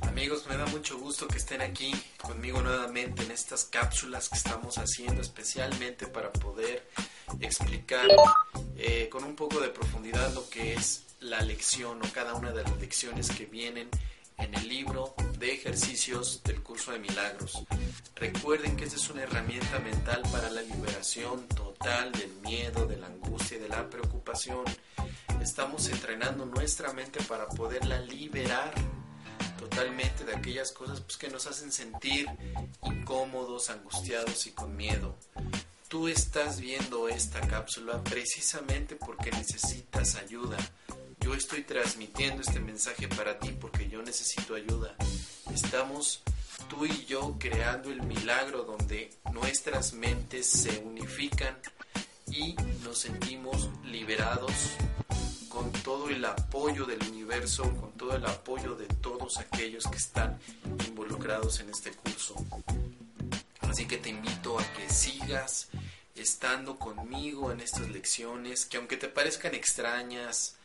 Amigos, me da mucho gusto que estén aquí conmigo nuevamente en estas cápsulas que estamos haciendo especialmente para poder explicar eh, con un poco de profundidad lo que es la lección o cada una de las lecciones que vienen en el libro de ejercicios del curso de milagros. Recuerden que esta es una herramienta mental para la liberación total del miedo, de la angustia y de la preocupación. Estamos entrenando nuestra mente para poderla liberar totalmente de aquellas cosas pues, que nos hacen sentir incómodos, angustiados y con miedo. Tú estás viendo esta cápsula precisamente porque necesitas ayuda. Yo estoy transmitiendo este mensaje para ti porque yo necesito ayuda. Estamos tú y yo creando el milagro donde nuestras mentes se unifican y nos sentimos liberados con todo el apoyo del universo, con todo el apoyo de todos aquellos que están involucrados en este curso. Así que te invito a que sigas estando conmigo en estas lecciones, que aunque te parezcan extrañas,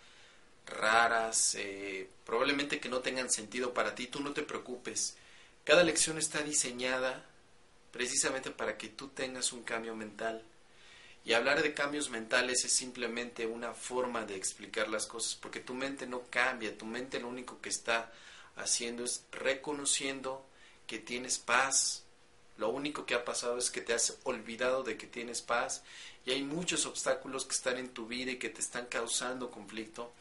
raras, eh, probablemente que no tengan sentido para ti, tú no te preocupes. Cada lección está diseñada precisamente para que tú tengas un cambio mental y hablar de cambios mentales es simplemente una forma de explicar las cosas, porque tu mente no cambia, tu mente lo único que está haciendo es reconociendo que tienes paz. Lo único que ha pasado es que te has olvidado de que tienes paz y hay muchos obstáculos que están en tu vida y que te están causando conflicto,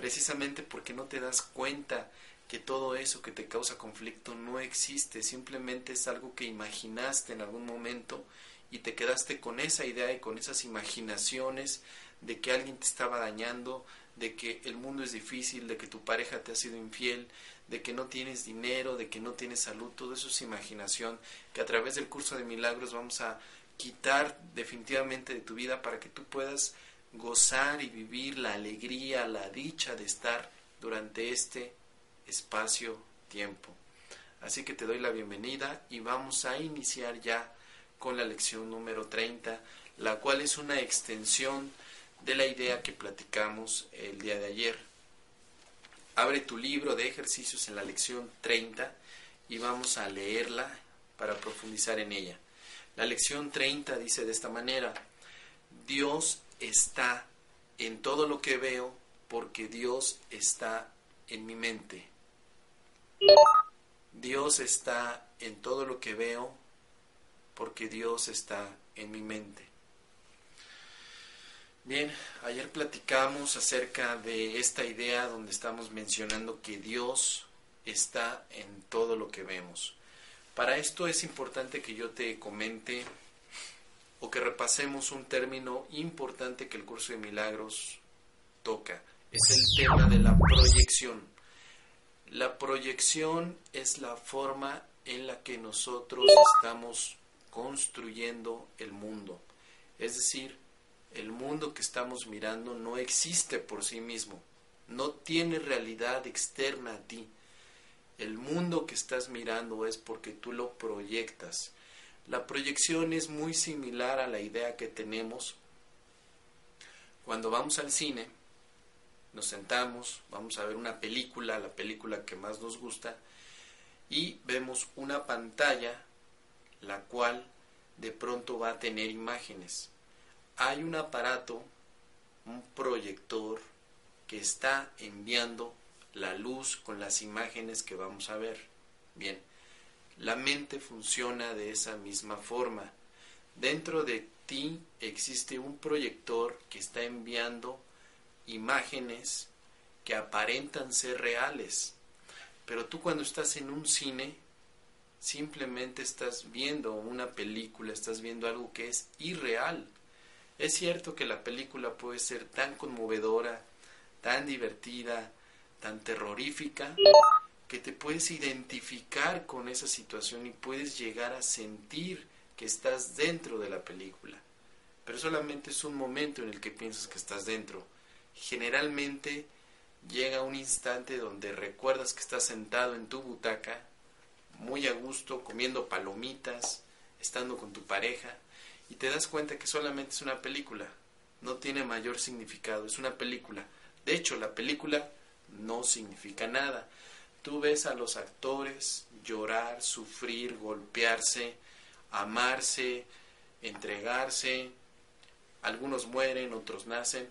precisamente porque no te das cuenta que todo eso que te causa conflicto no existe, simplemente es algo que imaginaste en algún momento y te quedaste con esa idea y con esas imaginaciones de que alguien te estaba dañando, de que el mundo es difícil, de que tu pareja te ha sido infiel, de que no tienes dinero, de que no tienes salud, todo eso es imaginación que a través del curso de milagros vamos a quitar definitivamente de tu vida para que tú puedas gozar y vivir la alegría, la dicha de estar durante este espacio-tiempo. Así que te doy la bienvenida y vamos a iniciar ya con la lección número 30, la cual es una extensión de la idea que platicamos el día de ayer. Abre tu libro de ejercicios en la lección 30 y vamos a leerla para profundizar en ella. La lección 30 dice de esta manera, Dios está en todo lo que veo porque Dios está en mi mente. Dios está en todo lo que veo porque Dios está en mi mente. Bien, ayer platicamos acerca de esta idea donde estamos mencionando que Dios está en todo lo que vemos. Para esto es importante que yo te comente o que repasemos un término importante que el curso de milagros toca. Es el tema de la proyección. La proyección es la forma en la que nosotros estamos construyendo el mundo. Es decir, el mundo que estamos mirando no existe por sí mismo, no tiene realidad externa a ti. El mundo que estás mirando es porque tú lo proyectas. La proyección es muy similar a la idea que tenemos cuando vamos al cine, nos sentamos, vamos a ver una película, la película que más nos gusta, y vemos una pantalla la cual de pronto va a tener imágenes. Hay un aparato, un proyector, que está enviando la luz con las imágenes que vamos a ver. Bien, la mente funciona de esa misma forma. Dentro de ti existe un proyector que está enviando imágenes que aparentan ser reales. Pero tú cuando estás en un cine simplemente estás viendo una película, estás viendo algo que es irreal. Es cierto que la película puede ser tan conmovedora, tan divertida, tan terrorífica, que te puedes identificar con esa situación y puedes llegar a sentir que estás dentro de la película. Pero solamente es un momento en el que piensas que estás dentro. Generalmente llega un instante donde recuerdas que estás sentado en tu butaca, muy a gusto, comiendo palomitas, estando con tu pareja, y te das cuenta que solamente es una película, no tiene mayor significado, es una película. De hecho, la película no significa nada. Tú ves a los actores llorar, sufrir, golpearse, amarse, entregarse, algunos mueren, otros nacen,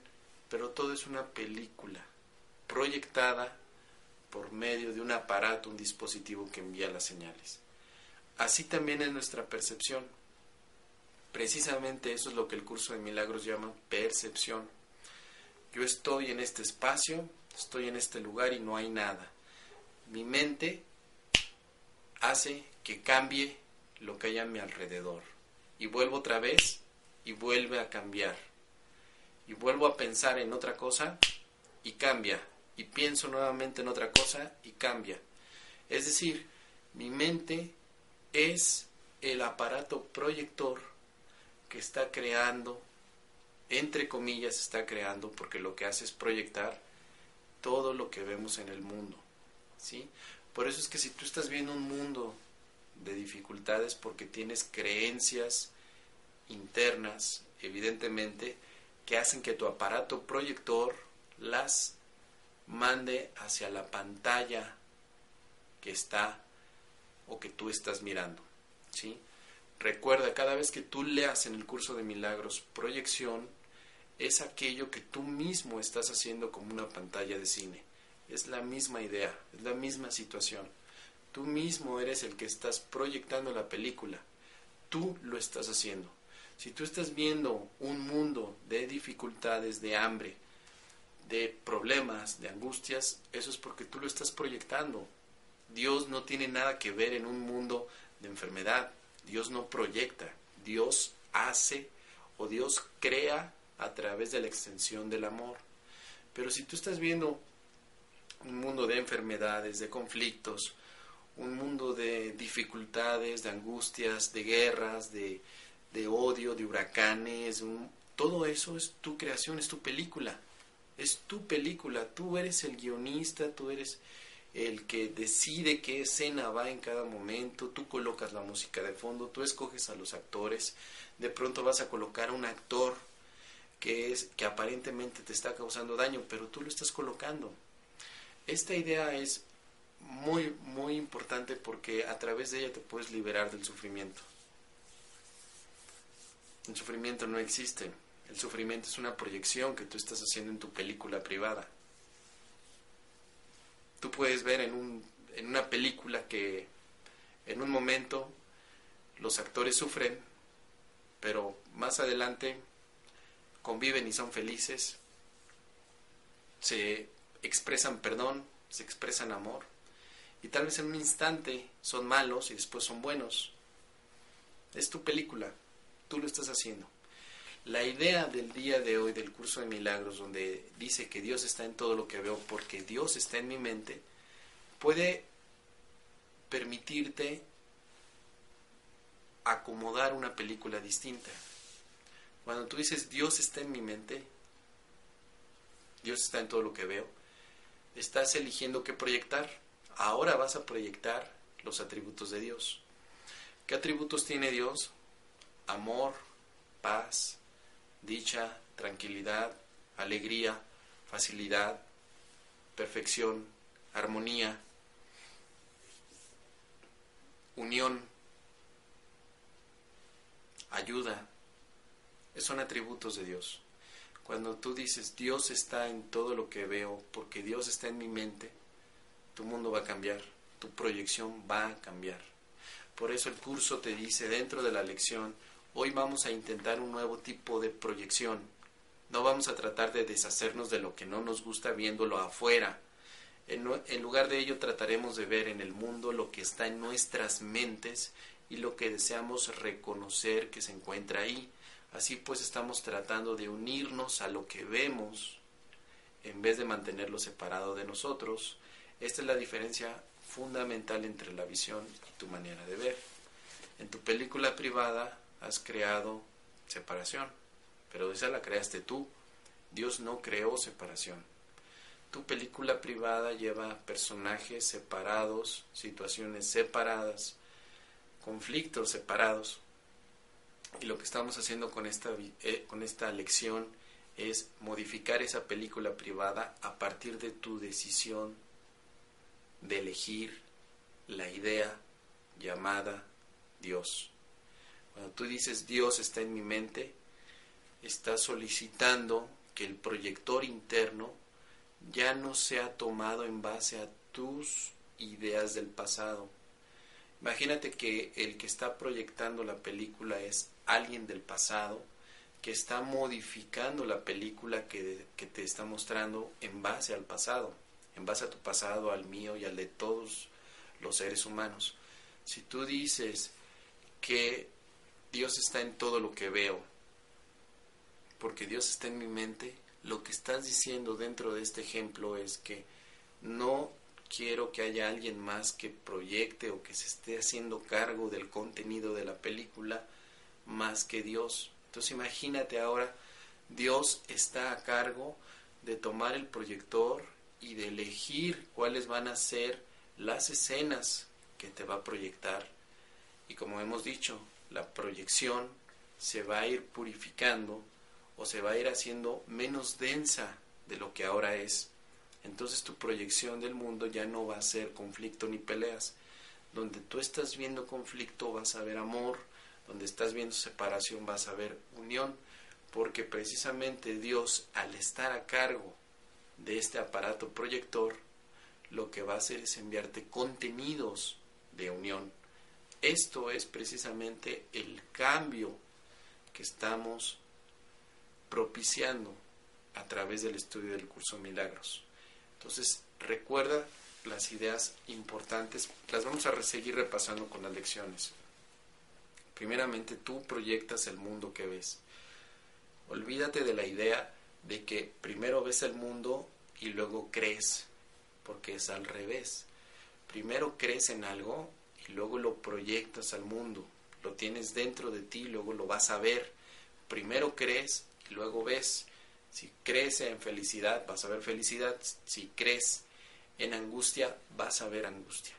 pero todo es una película proyectada por medio de un aparato, un dispositivo que envía las señales. Así también es nuestra percepción. Precisamente eso es lo que el curso de milagros llama percepción. Yo estoy en este espacio, estoy en este lugar y no hay nada. Mi mente hace que cambie lo que hay a mi alrededor. Y vuelvo otra vez y vuelve a cambiar. Y vuelvo a pensar en otra cosa y cambia. Y pienso nuevamente en otra cosa y cambia. Es decir, mi mente es el aparato proyector que está creando, entre comillas está creando, porque lo que hace es proyectar todo lo que vemos en el mundo. Por eso es que si tú estás viendo un mundo de dificultades porque tienes creencias internas, evidentemente, que hacen que tu aparato proyector las mande hacia la pantalla que está o que tú estás mirando. ¿sí? Recuerda, cada vez que tú leas en el curso de milagros proyección, es aquello que tú mismo estás haciendo como una pantalla de cine. Es la misma idea, es la misma situación. Tú mismo eres el que estás proyectando la película. Tú lo estás haciendo. Si tú estás viendo un mundo de dificultades, de hambre, de problemas, de angustias, eso es porque tú lo estás proyectando. Dios no tiene nada que ver en un mundo de enfermedad. Dios no proyecta. Dios hace o Dios crea a través de la extensión del amor. Pero si tú estás viendo un mundo de enfermedades, de conflictos, un mundo de dificultades, de angustias, de guerras, de, odio, de huracanes, todo eso es tu creación, es tu película, es tu película, tú eres el guionista, tú eres el que decide qué escena va en cada momento, tú colocas la música de fondo, tú escoges a los actores, de pronto vas a colocar a un actor que es que aparentemente te está causando daño, pero tú lo estás colocando. Esta idea es muy muy importante porque a través de ella te puedes liberar del sufrimiento. El sufrimiento no existe. El sufrimiento es una proyección que tú estás haciendo en tu película privada. Tú puedes ver en, un, en una película que en un momento los actores sufren, pero más adelante conviven y son felices, se expresan perdón, se expresan amor, y tal vez en un instante son malos y después son buenos. Es tu película, tú lo estás haciendo. La idea del día de hoy del curso de milagros, donde dice que Dios está en todo lo que veo porque Dios está en mi mente, puede permitirte acomodar una película distinta. Cuando tú dices Dios está en mi mente, Dios está en todo lo que veo, estás eligiendo qué proyectar. Ahora vas a proyectar los atributos de Dios. ¿Qué atributos tiene Dios? Amor, paz, dicha, tranquilidad, alegría, facilidad, perfección, armonía, unión, ayuda, son atributos de Dios. Cuando tú dices Dios está en todo lo que veo, porque Dios está en mi mente, tu mundo va a cambiar, tu proyección va a cambiar. Por eso el curso te dice dentro de la lección, hoy vamos a intentar un nuevo tipo de proyección. No vamos a tratar de deshacernos de lo que no nos gusta viéndolo afuera. En, lugar de ello trataremos de ver en el mundo lo que está en nuestras mentes y lo que deseamos reconocer que se encuentra ahí Así pues estamos tratando de unirnos a lo que vemos en vez de mantenerlo separado de nosotros. Esta es la diferencia fundamental entre la visión y tu manera de ver. En tu película privada has creado separación, pero esa la creaste tú. Dios no creó separación. Tu película privada lleva personajes separados, situaciones separadas, conflictos separados. Y lo que estamos haciendo con esta, eh, con esta lección es modificar esa película privada a partir de tu decisión de elegir la idea llamada Dios. Cuando tú dices Dios está en mi mente, estás solicitando que el proyector interno ya no sea tomado en base a tus ideas del pasado. Imagínate que el que está proyectando la película es alguien del pasado que está modificando la película que, te está mostrando en base al pasado, en base a tu pasado, al mío y al de todos los seres humanos. Si tú dices que Dios está en todo lo que veo, porque Dios está en mi mente, lo que estás diciendo dentro de este ejemplo es que no quiero que haya alguien más que proyecte o que se esté haciendo cargo del contenido de la película más que Dios. Entonces imagínate ahora, Dios está a cargo de tomar el proyector y de elegir cuáles van a ser las escenas que te va a proyectar. Y como hemos dicho, la proyección se va a ir purificando o se va a ir haciendo menos densa de lo que ahora es. Entonces tu proyección del mundo ya no va a ser conflicto ni peleas. Donde tú estás viendo conflicto vas a ver amor, donde estás viendo separación vas a ver unión, porque precisamente Dios al estar a cargo de este aparato proyector, lo que va a hacer es enviarte contenidos de unión. Esto es precisamente el cambio que estamos propiciando a través del estudio del curso Milagros. Entonces, recuerda las ideas importantes, las vamos a seguir repasando con las lecciones. Primeramente, tú proyectas el mundo que ves. Olvídate de la idea de que primero ves el mundo y luego crees, porque es al revés. Primero crees en algo y luego lo proyectas al mundo. Lo tienes dentro de ti luego lo vas a ver. Primero crees y luego ves. Si crees en felicidad, vas a ver felicidad. Si crees en angustia, vas a ver angustia.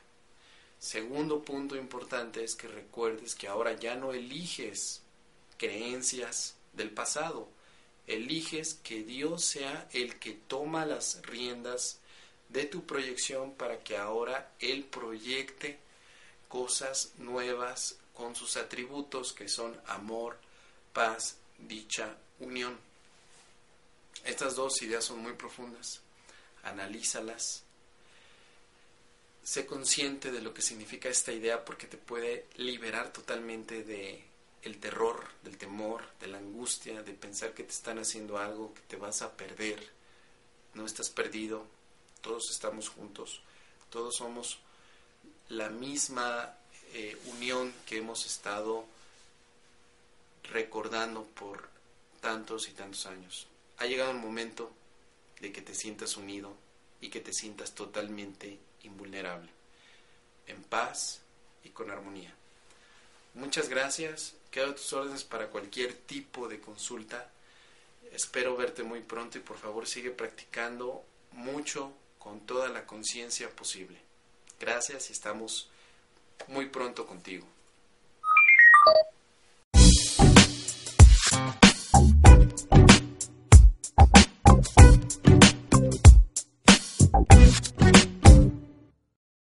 Segundo punto importante es que recuerdes que ahora ya no eliges creencias del pasado, eliges que Dios sea el que toma las riendas de tu proyección para que ahora Él proyecte cosas nuevas con sus atributos que son amor, paz, dicha, unión. Estas dos ideas son muy profundas. Analízalas. Sé consciente de lo que significa esta idea porque te puede liberar totalmente de el terror, del temor, de la angustia, de pensar que te están haciendo algo, que te vas a perder. No estás perdido, todos estamos juntos, todos somos la misma eh, unión que hemos estado recordando por tantos y tantos años. Ha llegado el momento de que te sientas unido y que te sientas totalmente invulnerable, en paz y con armonía. Muchas gracias, quedo a tus órdenes para cualquier tipo de consulta. Espero verte muy pronto y por favor sigue practicando mucho con toda la conciencia posible. Gracias y estamos muy pronto contigo.